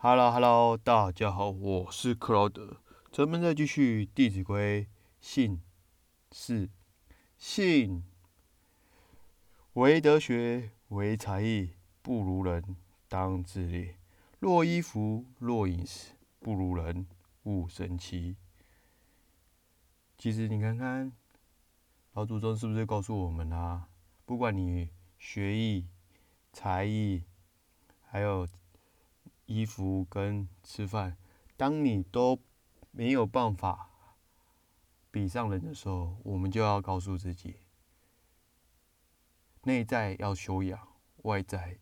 Hello，Hello，大家好，我是克劳德。咱们再继续《弟子规》信四：信唯德学，唯才艺，不如人，当自砺。若衣服，若饮食，不如人，勿生戚。其实你看看，老祖宗是不是告诉我们啊？不管你学艺、才艺，还有衣服跟吃饭，当你都没有办法比上人的时候，我们就要告诉自己，内在要修养，外在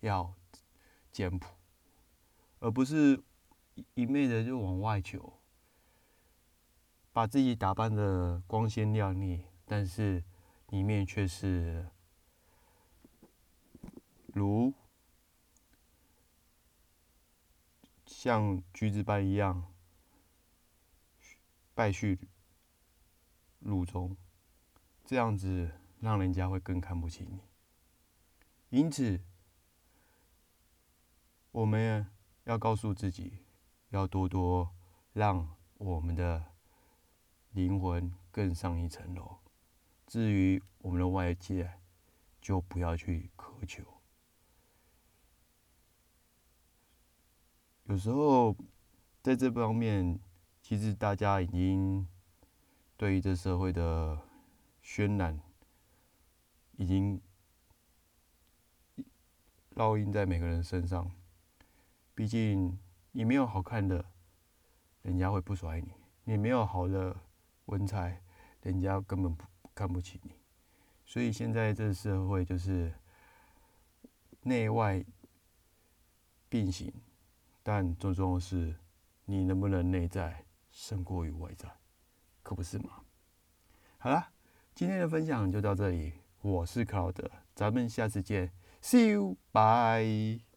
要简朴，而不是一昧的就往外求，把自己打扮的光鲜亮丽，但是里面却是如。像橘子般一样败絮入中，这样子让人家会更看不起你。因此，我们要告诉自己，要多多让我们的灵魂更上一层楼。至于我们的外界，就不要去苛求。有时候，在这方面，其实大家已经对于这社会的渲染，已经烙印在每个人身上。毕竟，你没有好看的，人家会不甩你；你没有好的文采，人家根本不看不起你。所以，现在这社会就是内外并行。但最重要的是，你能不能内在胜过于外在，可不是吗？好了，今天的分享就到这里。我是克劳德，咱们下次见，See you，bye。